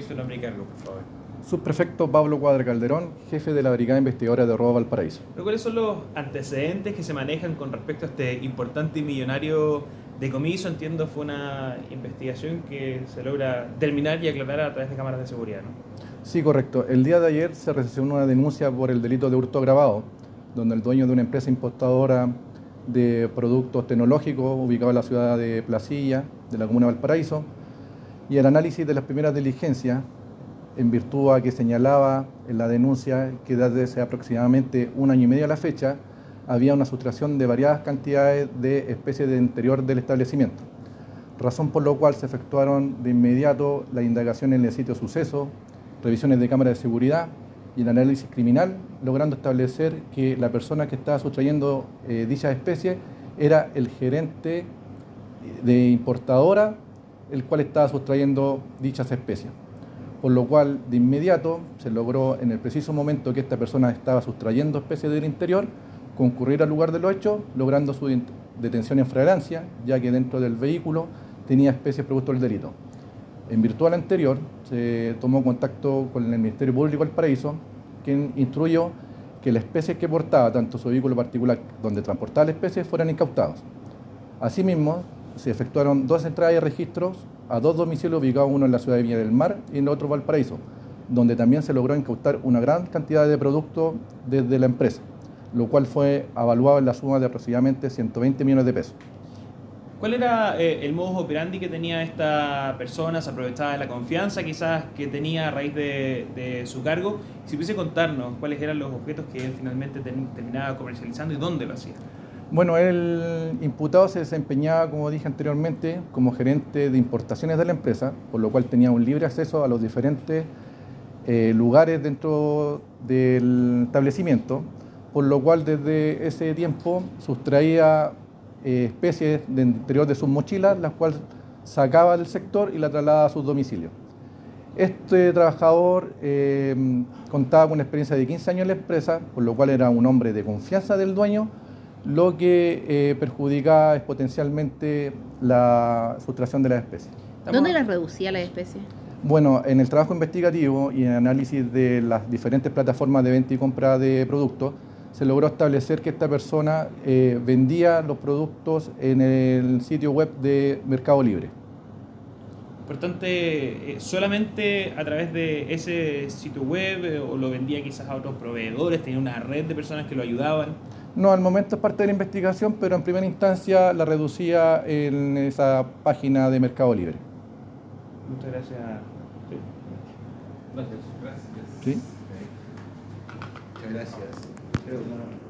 Su nombre y cargo, por favor. Subprefecto Pablo Cuadra Calderón, jefe de la Brigada Investigadora de Robo Valparaíso. ¿Pero ¿Cuáles son los antecedentes que se manejan con respecto a este importante y millonario decomiso? Entiendo fue una investigación que se logra terminar y aclarar a través de cámaras de seguridad, ¿no? Sí, correcto. El día de ayer se recibió una denuncia por el delito de hurto agravado, donde el dueño de una empresa importadora de productos tecnológicos ubicado en la ciudad de Placilla, de la comuna de Valparaíso, y el análisis de las primeras diligencias, en virtud a que señalaba en la denuncia que desde aproximadamente un año y medio a la fecha había una sustracción de variadas cantidades de especies de interior del establecimiento, razón por lo cual se efectuaron de inmediato la indagación en el sitio suceso, revisiones de cámara de seguridad y el análisis criminal, logrando establecer que la persona que estaba sustrayendo eh, dicha especie era el gerente de importadora el cual estaba sustrayendo dichas especies. Por lo cual, de inmediato, se logró en el preciso momento que esta persona estaba sustrayendo especies del interior, concurrir al lugar de los hechos, logrando su detención en flagrancia, ya que dentro del vehículo tenía especies producto del delito. En virtud del anterior, se tomó contacto con el Ministerio Público del Paraíso, quien instruyó que las especies que portaba, tanto su vehículo particular donde transportaba las especies, fueran incautados. Asimismo, se efectuaron dos entradas de registros a dos domicilios ubicados, uno en la ciudad de Villa del Mar y en el otro Valparaíso, donde también se logró incautar una gran cantidad de productos desde la empresa, lo cual fue evaluado en la suma de aproximadamente 120 millones de pesos. ¿Cuál era eh, el modus operandi que tenía esta persona? ¿Se aprovechaba de la confianza quizás que tenía a raíz de, su cargo? Si pudiese contarnos cuáles eran los objetos que él finalmente terminaba comercializando y dónde lo hacía. Bueno, el imputado se desempeñaba, como dije anteriormente, como gerente de importaciones de la empresa, por lo cual tenía un libre acceso a los diferentes eh, lugares dentro del establecimiento, por lo cual desde ese tiempo sustraía eh, especies del interior de sus mochilas, las cuales sacaba del sector y la trasladaba a sus domicilios. Este trabajador eh, contaba con una experiencia de 15 años en la empresa, por lo cual era un hombre de confianza del dueño, lo que eh, perjudica potencialmente la sustracción de las especies. ¿Dónde las reducía las especies? Bueno, en el trabajo investigativo y en análisis de las diferentes plataformas de venta y compra de productos, se logró establecer que esta persona eh, vendía los productos en el sitio web de Mercado Libre. Importante, eh, solamente a través de ese sitio web o lo vendía quizás a otros proveedores, tenía una red de personas que lo ayudaban. No, al momento es parte de la investigación, pero en primera instancia la reducía en esa página de Mercado Libre. Muchas gracias. Sí. Gracias. Gracias. ¿Sí? Muchas gracias.